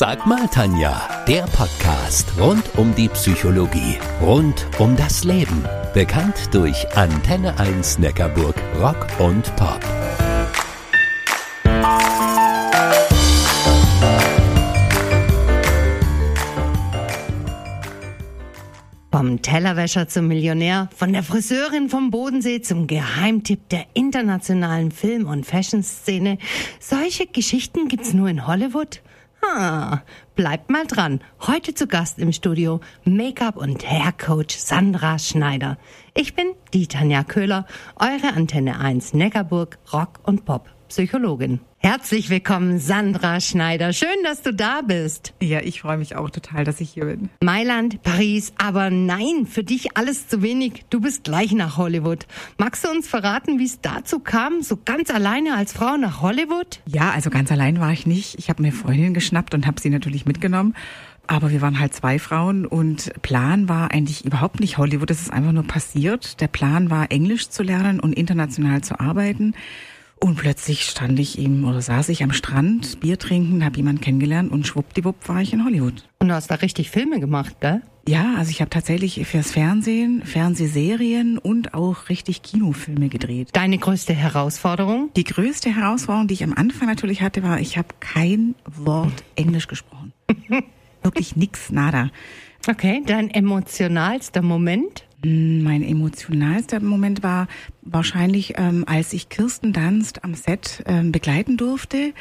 Sag mal, Tanja, der Podcast rund um die Psychologie, rund um das Leben. Bekannt durch Antenne 1 Neckarburg Rock und Pop. Vom Tellerwäscher zum Millionär, von der Friseurin vom Bodensee zum Geheimtipp der internationalen Film- und Fashion-Szene. Solche Geschichten gibt's nur in Hollywood? Ah, bleibt mal dran. Heute zu Gast im Studio Make-up- und Hair-Coach Sandra Schneider. Ich bin die Tanja Köhler, eure Antenne 1 Neckarburg Rock und Pop Psychologin. Herzlich willkommen, Sandra Schneider. Schön, dass du da bist. Ja, ich freue mich auch total, dass ich hier bin. Mailand, Paris, aber nein, für dich alles zu wenig. Du bist gleich nach Hollywood. Magst du uns verraten, wie es dazu kam, so ganz alleine als Frau nach Hollywood? Ja, also ganz allein war ich nicht. Ich habe mir Freundin geschnappt und habe sie natürlich mitgenommen. Aber wir waren halt zwei Frauen und Plan war eigentlich überhaupt nicht Hollywood. Es ist einfach nur passiert. Der Plan war, Englisch zu lernen und international zu arbeiten. Und plötzlich stand ich ihm oder saß ich am Strand, Bier trinken, habe jemanden kennengelernt und schwuppdiwupp war ich in Hollywood. Und du hast da richtig Filme gemacht, gell? Ja, also ich habe tatsächlich fürs Fernsehen, Fernsehserien und auch richtig Kinofilme gedreht. Deine größte Herausforderung? Die größte Herausforderung, die ich am Anfang natürlich hatte, war, ich habe kein Wort Englisch gesprochen. Wirklich nix, nada. Okay, dein emotionalster Moment? Mein emotionalster Moment war wahrscheinlich, ähm, als ich Kirsten Dunst am Set ähm, begleiten durfte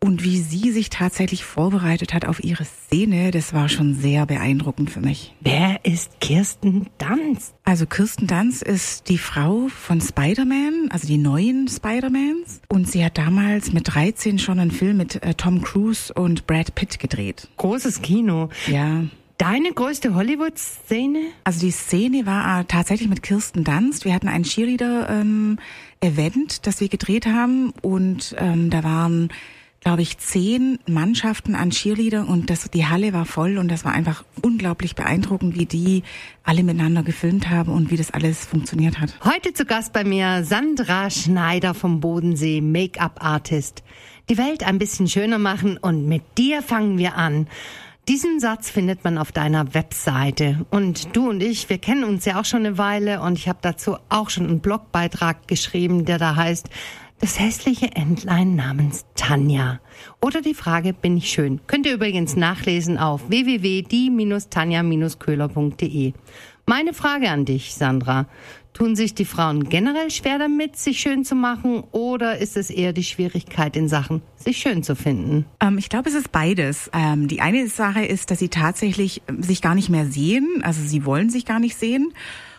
und wie sie sich tatsächlich vorbereitet hat auf ihre Szene. Das war schon sehr beeindruckend für mich. Wer ist Kirsten Dunst? Also Kirsten Dunst ist die Frau von Spider-Man, also die neuen Spider-Mans. Und sie hat damals mit 13 schon einen Film mit äh, Tom Cruise und Brad Pitt gedreht. Großes Kino. Ja. Deine größte Hollywood-Szene? Also die Szene war äh, tatsächlich mit Kirsten Dunst. Wir hatten ein Cheerleader-Event, ähm, das wir gedreht haben und ähm, da waren glaube ich, zehn Mannschaften an Cheerleader und das, die Halle war voll und das war einfach unglaublich beeindruckend, wie die alle miteinander gefilmt haben und wie das alles funktioniert hat. Heute zu Gast bei mir Sandra Schneider vom Bodensee, Make-up-Artist. Die Welt ein bisschen schöner machen und mit dir fangen wir an. Diesen Satz findet man auf deiner Webseite. Und du und ich, wir kennen uns ja auch schon eine Weile und ich habe dazu auch schon einen Blogbeitrag geschrieben, der da heißt, das hässliche Entlein namens Tanja. Oder die Frage, bin ich schön? Könnt ihr übrigens nachlesen auf www.die-tanja-köhler.de. Meine Frage an dich, Sandra. Tun sich die Frauen generell schwer damit, sich schön zu machen oder ist es eher die Schwierigkeit in Sachen, sich schön zu finden? Ähm, ich glaube, es ist beides. Ähm, die eine Sache ist, dass sie tatsächlich ähm, sich gar nicht mehr sehen, also sie wollen sich gar nicht sehen.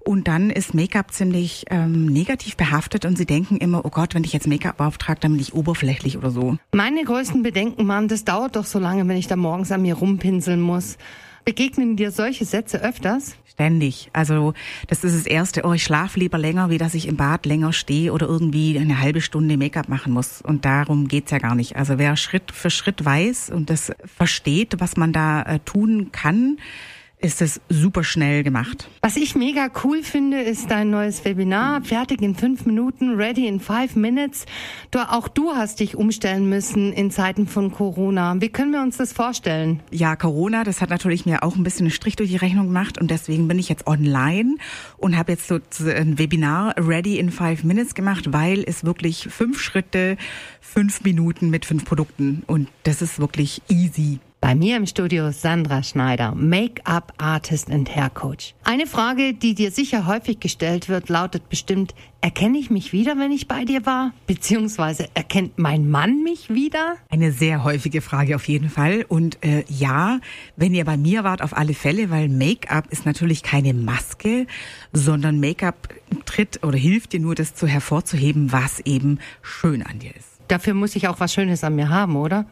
Und dann ist Make-up ziemlich ähm, negativ behaftet und sie denken immer, oh Gott, wenn ich jetzt Make-up auftrage, dann bin ich oberflächlich oder so. Meine größten Bedenken waren, das dauert doch so lange, wenn ich da morgens an mir rumpinseln muss. Begegnen dir solche Sätze öfters? Ständig. Also das ist das Erste, oh, ich schlafe lieber länger, wie dass ich im Bad länger stehe oder irgendwie eine halbe Stunde Make-up machen muss. Und darum geht's ja gar nicht. Also wer Schritt für Schritt weiß und das versteht, was man da äh, tun kann, ist es super schnell gemacht. Was ich mega cool finde, ist dein neues Webinar. Fertig in fünf Minuten, ready in five minutes. Du, auch du hast dich umstellen müssen in Zeiten von Corona. Wie können wir uns das vorstellen? Ja, Corona, das hat natürlich mir auch ein bisschen einen Strich durch die Rechnung gemacht und deswegen bin ich jetzt online und habe jetzt so ein Webinar ready in five minutes gemacht, weil es wirklich fünf Schritte, fünf Minuten mit fünf Produkten und das ist wirklich easy. Bei mir im Studio Sandra Schneider, Make-up Artist and Hair Coach. Eine Frage, die dir sicher häufig gestellt wird, lautet bestimmt, erkenne ich mich wieder, wenn ich bei dir war? Beziehungsweise erkennt mein Mann mich wieder? Eine sehr häufige Frage auf jeden Fall. Und äh, ja, wenn ihr bei mir wart, auf alle Fälle, weil Make-up ist natürlich keine Maske, sondern Make-up tritt oder hilft dir nur, das zu hervorzuheben, was eben schön an dir ist. Dafür muss ich auch was Schönes an mir haben, oder?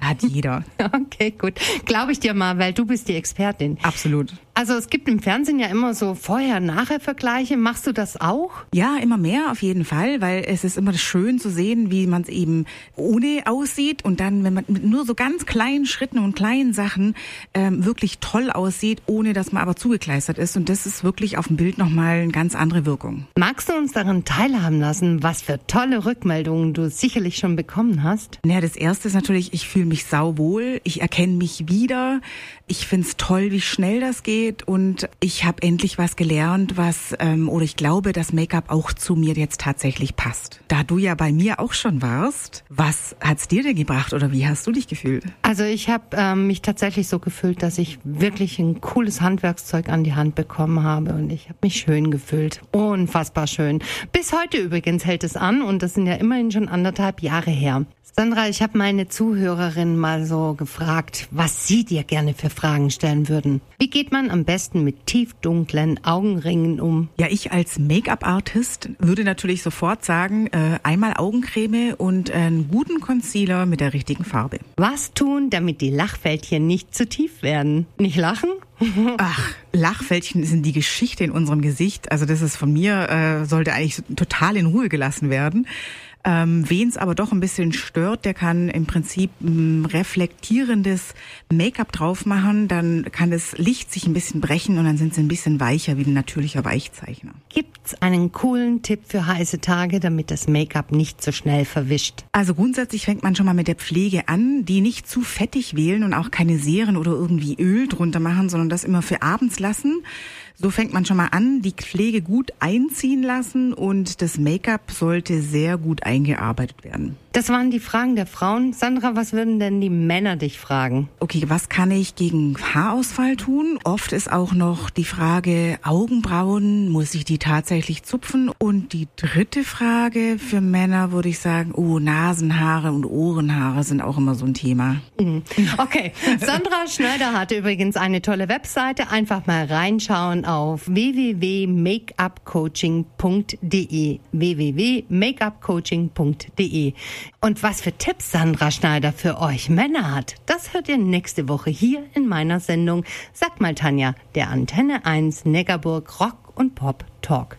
Hat jeder. Okay, gut. Glaube ich dir mal, weil du bist die Expertin. Absolut. Also es gibt im Fernsehen ja immer so Vorher-Nachher-Vergleiche. Machst du das auch? Ja, immer mehr auf jeden Fall, weil es ist immer schön zu sehen, wie man es eben ohne aussieht und dann, wenn man mit nur so ganz kleinen Schritten und kleinen Sachen ähm, wirklich toll aussieht, ohne dass man aber zugekleistert ist. Und das ist wirklich auf dem Bild nochmal eine ganz andere Wirkung. Magst du uns daran teilhaben lassen, was für tolle Rückmeldungen du sicherlich schon bekommen hast? Naja, das erste ist natürlich, ich fühle mich sauwohl, ich erkenne mich wieder, ich find's toll, wie schnell das geht und ich habe endlich was gelernt, was ähm, oder ich glaube, dass Make-up auch zu mir jetzt tatsächlich passt. Da du ja bei mir auch schon warst, was hat's dir denn gebracht oder wie hast du dich gefühlt? Also ich habe ähm, mich tatsächlich so gefühlt, dass ich wirklich ein cooles Handwerkszeug an die Hand bekommen habe und ich habe mich schön gefühlt. Unfassbar schön. Bis heute übrigens hält es an und das sind ja immerhin schon anderthalb Jahre her. Sandra, ich habe meine Zuhörerin mal so gefragt, was sie dir gerne für Fragen stellen würden. Wie geht man am besten mit tiefdunklen Augenringen um? Ja, ich als Make-up-Artist würde natürlich sofort sagen, äh, einmal Augencreme und einen guten Concealer mit der richtigen Farbe. Was tun, damit die Lachfältchen nicht zu tief werden? Nicht lachen? Ach, Lachfältchen sind die Geschichte in unserem Gesicht. Also das ist von mir, äh, sollte eigentlich total in Ruhe gelassen werden. Ähm, Wen es aber doch ein bisschen stört, der kann im Prinzip ein reflektierendes Make-up drauf machen. Dann kann das Licht sich ein bisschen brechen und dann sind sie ein bisschen weicher wie ein natürlicher Weichzeichner. Gibt's einen coolen Tipp für heiße Tage, damit das Make-up nicht so schnell verwischt? Also grundsätzlich fängt man schon mal mit der Pflege an, die nicht zu fettig wählen und auch keine Serien oder irgendwie Öl drunter machen, sondern das immer für abends lassen. So fängt man schon mal an, die Pflege gut einziehen lassen und das Make-up sollte sehr gut eingearbeitet werden. Das waren die Fragen der Frauen. Sandra, was würden denn die Männer dich fragen? Okay, was kann ich gegen Haarausfall tun? Oft ist auch noch die Frage Augenbrauen, muss ich die tatsächlich zupfen? Und die dritte Frage für Männer würde ich sagen, oh, Nasenhaare und Ohrenhaare sind auch immer so ein Thema. Mhm. Okay, Sandra Schneider hatte übrigens eine tolle Webseite. Einfach mal reinschauen auf www.makeupcoaching.de www.makeupcoaching.de und was für Tipps Sandra Schneider für euch Männer hat, das hört ihr nächste Woche hier in meiner Sendung. Sag mal Tanja, der Antenne 1 Neckarburg Rock und Pop Talk.